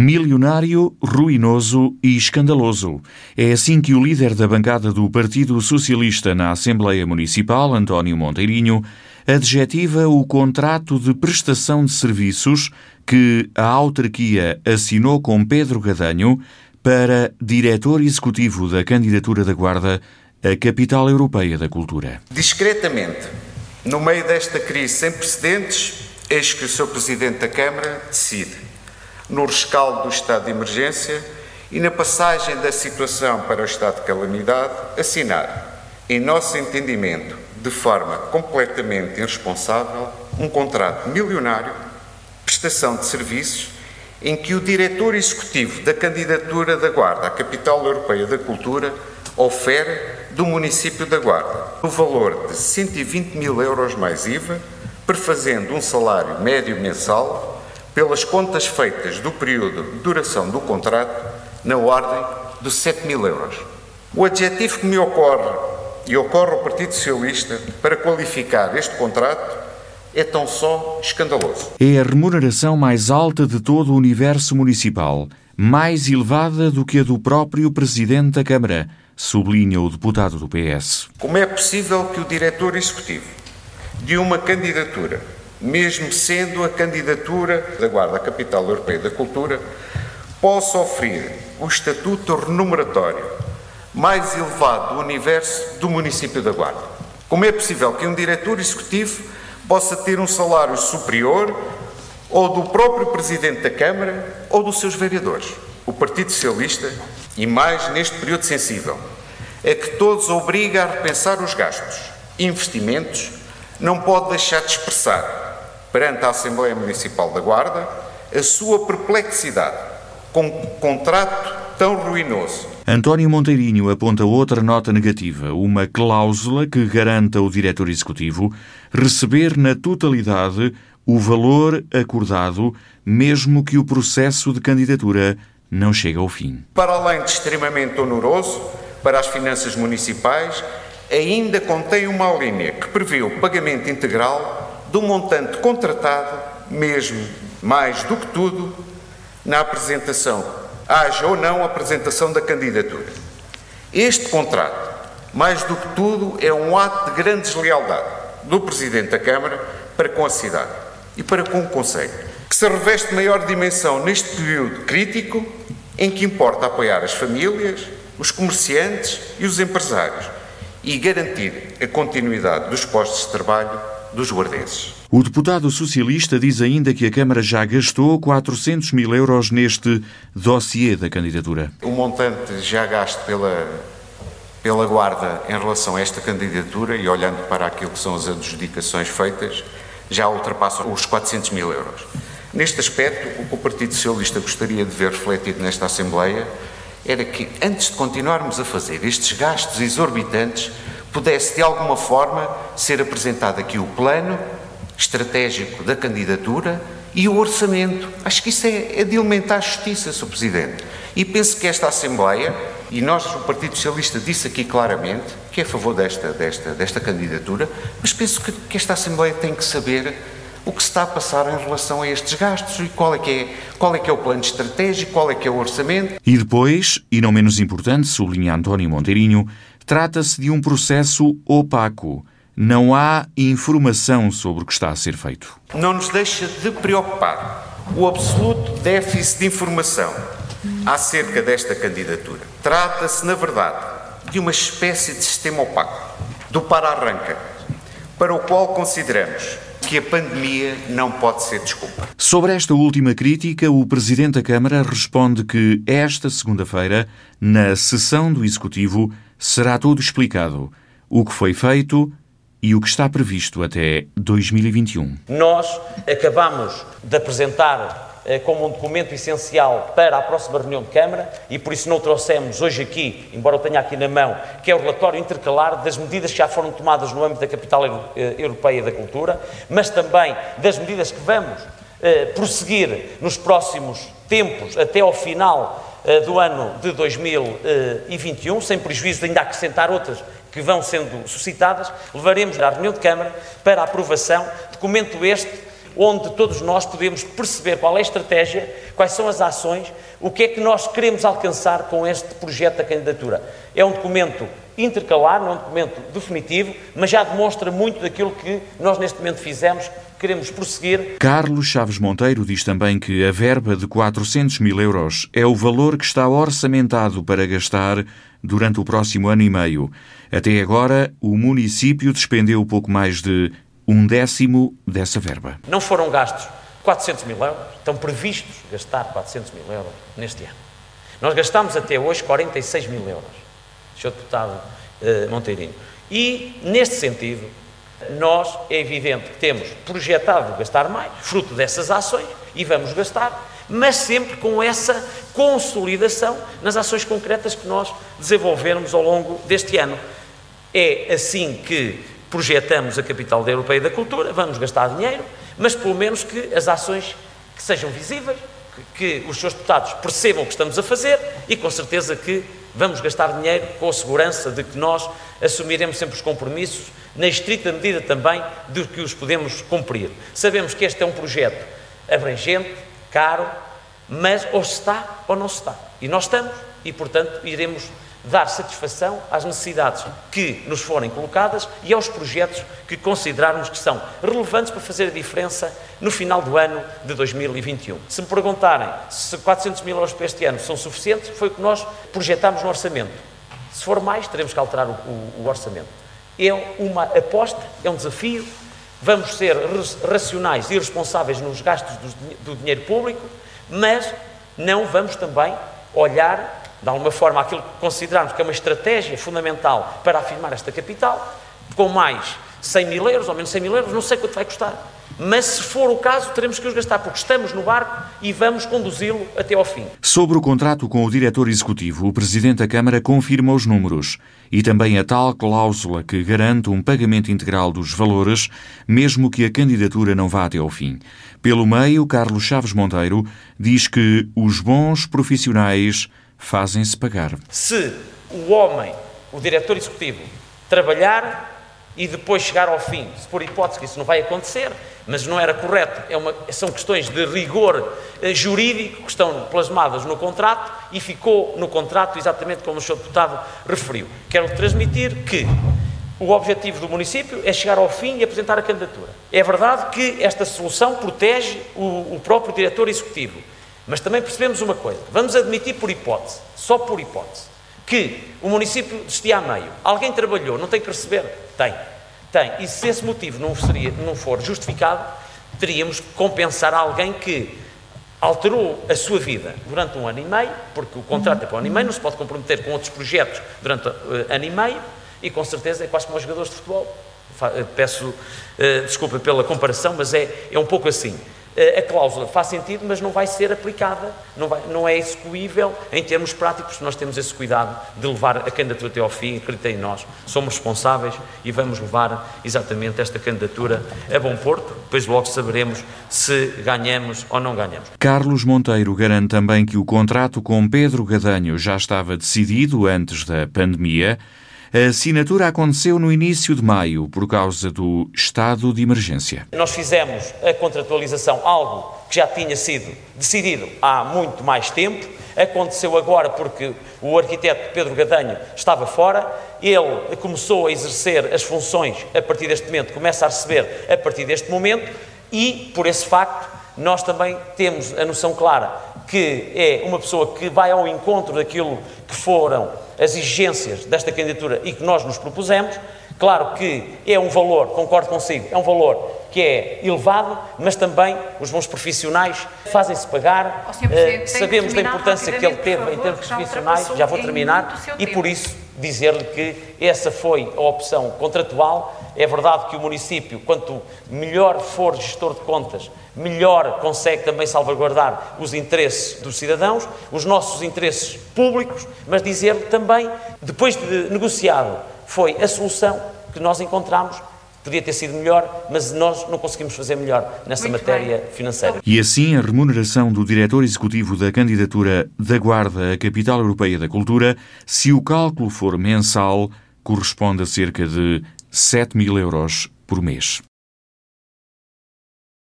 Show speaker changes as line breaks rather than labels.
Milionário, ruinoso e escandaloso. É assim que o líder da bancada do Partido Socialista na Assembleia Municipal, António Monteirinho, adjetiva o contrato de prestação de serviços que a autarquia assinou com Pedro Gadanho para diretor executivo da candidatura da Guarda à Capital Europeia da Cultura.
Discretamente, no meio desta crise sem precedentes, eis que o Sr. Presidente da Câmara decide no rescaldo do estado de emergência e na passagem da situação para o estado de calamidade, assinar, em nosso entendimento, de forma completamente irresponsável, um contrato milionário, prestação de serviços, em que o diretor executivo da candidatura da Guarda à Capital Europeia da Cultura ofere do município da Guarda o valor de 120 mil euros mais IVA, prefazendo um salário médio mensal pelas contas feitas do período de duração do contrato, na ordem dos 7 mil euros. O adjetivo que me ocorre e ocorre ao Partido Socialista para qualificar este contrato é tão só escandaloso.
É a remuneração mais alta de todo o universo municipal, mais elevada do que a do próprio Presidente da Câmara, sublinha o deputado do PS.
Como é possível que o diretor executivo de uma candidatura mesmo sendo a candidatura da Guarda Capital Europeia da Cultura, possa oferir o estatuto remuneratório mais elevado do universo do município da Guarda. Como é possível que um diretor executivo possa ter um salário superior ou do próprio Presidente da Câmara ou dos seus vereadores? O Partido Socialista, e mais neste período sensível, é que todos obriga a repensar os gastos, investimentos, não pode deixar de expressar perante a Assembleia Municipal da Guarda a sua perplexidade com um contrato tão ruinoso.
António Monteirinho aponta outra nota negativa, uma cláusula que garanta ao diretor executivo receber na totalidade o valor acordado, mesmo que o processo de candidatura não chegue ao fim.
Para além de extremamente oneroso para as finanças municipais, ainda contém uma linha que prevê o pagamento integral do montante contratado, mesmo mais do que tudo, na apresentação, haja ou não apresentação da candidatura. Este contrato, mais do que tudo, é um ato de grande deslealdade do Presidente da Câmara para com a cidade e para com o Conselho, que se reveste maior dimensão neste período crítico em que importa apoiar as famílias, os comerciantes e os empresários e garantir a continuidade dos postos de trabalho dos guardenses.
O deputado socialista diz ainda que a Câmara já gastou 400 mil euros neste dossiê da candidatura.
O montante já gasto pela, pela Guarda em relação a esta candidatura e olhando para aquilo que são as adjudicações feitas, já ultrapassa os 400 mil euros. Neste aspecto, o que o Partido Socialista gostaria de ver refletido nesta Assembleia era que, antes de continuarmos a fazer estes gastos exorbitantes, pudesse de alguma forma ser apresentado aqui o plano estratégico da candidatura e o orçamento. Acho que isso é, é de alimentar a justiça, Sr. Presidente. E penso que esta Assembleia, e nós, o Partido Socialista, disse aqui claramente que é a favor desta, desta, desta candidatura, mas penso que, que esta Assembleia tem que saber o que se está a passar em relação a estes gastos e qual é que é, qual é, que é o plano estratégico, qual é que é o orçamento.
E depois, e não menos importante, sublinha António Monteirinho, Trata-se de um processo opaco. Não há informação sobre o que está a ser feito.
Não nos deixa de preocupar o absoluto déficit de informação acerca desta candidatura. Trata-se, na verdade, de uma espécie de sistema opaco, do para-arranca, para o qual consideramos que a pandemia não pode ser desculpa.
Sobre esta última crítica, o Presidente da Câmara responde que esta segunda-feira, na sessão do Executivo, será tudo explicado. O que foi feito e o que está previsto até 2021.
Nós acabamos de apresentar eh, como um documento essencial para a próxima reunião de Câmara e por isso não trouxemos hoje aqui, embora eu tenha aqui na mão, que é o relatório intercalar das medidas que já foram tomadas no âmbito da Capital eh, Europeia da Cultura, mas também das medidas que vamos eh, prosseguir nos próximos tempos até ao final do ano de 2021, sem prejuízo de ainda acrescentar outras que vão sendo suscitadas, levaremos à reunião de Câmara para aprovação, documento este onde todos nós podemos perceber qual é a estratégia, quais são as ações, o que é que nós queremos alcançar com este projeto da candidatura. É um documento intercalar, não é um documento definitivo, mas já demonstra muito daquilo que nós neste momento fizemos, queremos prosseguir.
Carlos Chaves Monteiro diz também que a verba de 400 mil euros é o valor que está orçamentado para gastar durante o próximo ano e meio. Até agora, o município despendeu pouco mais de um décimo dessa verba.
Não foram gastos 400 mil euros, estão previstos gastar 400 mil euros neste ano. Nós gastamos até hoje 46 mil euros, Sr. Deputado uh, Monteirinho. E, neste sentido, nós é evidente que temos projetado gastar mais, fruto dessas ações, e vamos gastar, mas sempre com essa consolidação nas ações concretas que nós desenvolvermos ao longo deste ano. É assim que projetamos a capital da Europeia da Cultura, vamos gastar dinheiro, mas pelo menos que as ações que sejam visíveis, que, que os seus deputados percebam o que estamos a fazer e com certeza que vamos gastar dinheiro com a segurança de que nós assumiremos sempre os compromissos, na estrita medida também de que os podemos cumprir. Sabemos que este é um projeto abrangente, caro, mas ou se está ou não se está. E nós estamos, e portanto iremos dar satisfação às necessidades que nos forem colocadas e aos projetos que considerarmos que são relevantes para fazer a diferença no final do ano de 2021. Se me perguntarem se 400 mil euros para este ano são suficientes, foi o que nós projetámos no orçamento. Se for mais, teremos que alterar o, o, o orçamento. É uma aposta, é um desafio. Vamos ser racionais e responsáveis nos gastos do, dinheiro público, mas não vamos também olhar de alguma forma, aquilo que considerarmos que é uma estratégia fundamental para afirmar esta capital, com mais 100 mil euros ou menos 100 mil euros, não sei quanto vai custar. Mas se for o caso, teremos que os gastar, porque estamos no barco e vamos conduzi-lo até ao fim.
Sobre o contrato com o diretor executivo, o Presidente da Câmara confirma os números e também a tal cláusula que garante um pagamento integral dos valores, mesmo que a candidatura não vá até ao fim. Pelo meio, Carlos Chaves Monteiro diz que os bons profissionais fazem-se pagar.
Se o homem, o diretor executivo, trabalhar e depois chegar ao fim, se por hipótese que isso não vai acontecer, mas não era correto, é uma, são questões de rigor eh, jurídico que estão plasmadas no contrato e ficou no contrato exatamente como o Sr. Deputado referiu. Quero transmitir que o objetivo do município é chegar ao fim e apresentar a candidatura. É verdade que esta solução protege o, o próprio diretor executivo, mas também percebemos uma coisa: vamos admitir por hipótese, só por hipótese, que o município destia a meio. Alguém trabalhou, não tem que receber? Tem. Tem. E se esse motivo não, seria, não for justificado, teríamos que compensar alguém que alterou a sua vida durante um ano e meio, porque o contrato é para um ano e meio, não se pode comprometer com outros projetos durante uh, ano e meio, e com certeza é quase como os jogadores de futebol. Eh, peço uh, desculpa pela comparação, mas é, é um pouco assim. Eh, a cláusula faz sentido, mas não vai ser aplicada, não, vai, não é execuível em termos práticos, nós temos esse cuidado de levar a candidatura até ao fim, acreditem em nós, somos responsáveis e vamos levar exatamente esta candidatura a bom porto, depois logo saberemos se ganhamos ou não ganhamos.
Carlos Monteiro garante também que o contrato com Pedro Gadanho já estava decidido antes da pandemia, a assinatura aconteceu no início de maio por causa do estado de emergência.
Nós fizemos a contratualização, algo que já tinha sido decidido há muito mais tempo. Aconteceu agora porque o arquiteto Pedro Gadanho estava fora, ele começou a exercer as funções a partir deste momento, começa a receber a partir deste momento e, por esse facto, nós também temos a noção clara que é uma pessoa que vai ao encontro daquilo que foram as exigências desta candidatura e que nós nos propusemos. Claro que é um valor, concordo consigo, é um valor que é elevado, mas também os bons profissionais fazem-se pagar. Uh, sabemos da importância que ele teve favor, em termos profissionais, já vou terminar, e por isso dizer-lhe que essa foi a opção contratual. É verdade que o município, quanto melhor for gestor de contas, melhor consegue também salvaguardar os interesses dos cidadãos, os nossos interesses públicos, mas dizer-lhe também, depois de negociado, foi a solução que nós encontramos podia ter sido melhor, mas nós não conseguimos fazer melhor nessa Muito matéria bem. financeira.
E assim, a remuneração do diretor executivo da candidatura da Guarda à Capital Europeia da Cultura, se o cálculo for mensal, corresponde a cerca de 7 mil euros por mês.